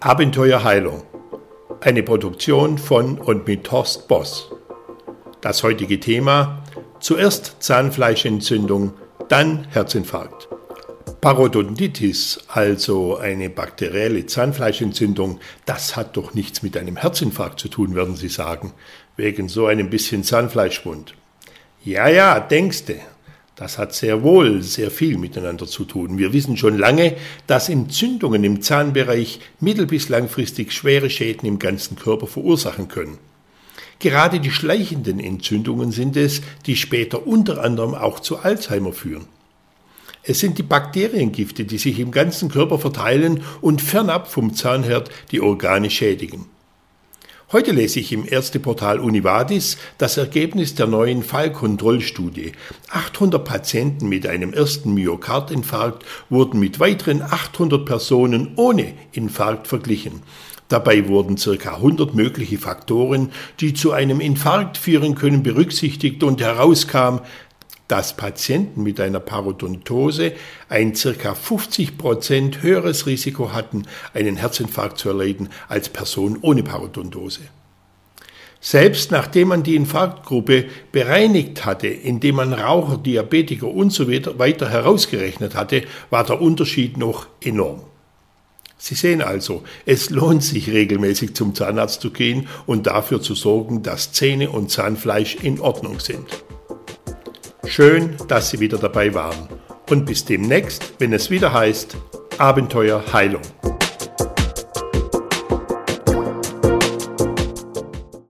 Abenteuer Heilung. Eine Produktion von und mit Horst Boss. Das heutige Thema: zuerst Zahnfleischentzündung, dann Herzinfarkt. Parodontitis, also eine bakterielle Zahnfleischentzündung, das hat doch nichts mit einem Herzinfarkt zu tun, werden Sie sagen, wegen so einem bisschen Zahnfleischwund. Ja, ja, denkste, das hat sehr wohl sehr viel miteinander zu tun. Wir wissen schon lange, dass Entzündungen im Zahnbereich mittel- bis langfristig schwere Schäden im ganzen Körper verursachen können. Gerade die schleichenden Entzündungen sind es, die später unter anderem auch zu Alzheimer führen. Es sind die Bakteriengifte, die sich im ganzen Körper verteilen und fernab vom Zahnherd die Organe schädigen. Heute lese ich im Ärzteportal Univadis das Ergebnis der neuen Fallkontrollstudie. 800 Patienten mit einem ersten Myokardinfarkt wurden mit weiteren 800 Personen ohne Infarkt verglichen. Dabei wurden ca. 100 mögliche Faktoren, die zu einem Infarkt führen können, berücksichtigt und herauskam, dass Patienten mit einer Parodontose ein ca. 50 Prozent höheres Risiko hatten, einen Herzinfarkt zu erleiden, als Personen ohne Parodontose. Selbst nachdem man die Infarktgruppe bereinigt hatte, indem man Raucher, Diabetiker und so weiter herausgerechnet hatte, war der Unterschied noch enorm. Sie sehen also, es lohnt sich regelmäßig zum Zahnarzt zu gehen und dafür zu sorgen, dass Zähne und Zahnfleisch in Ordnung sind. Schön, dass Sie wieder dabei waren. Und bis demnächst, wenn es wieder heißt Abenteuer Heilung.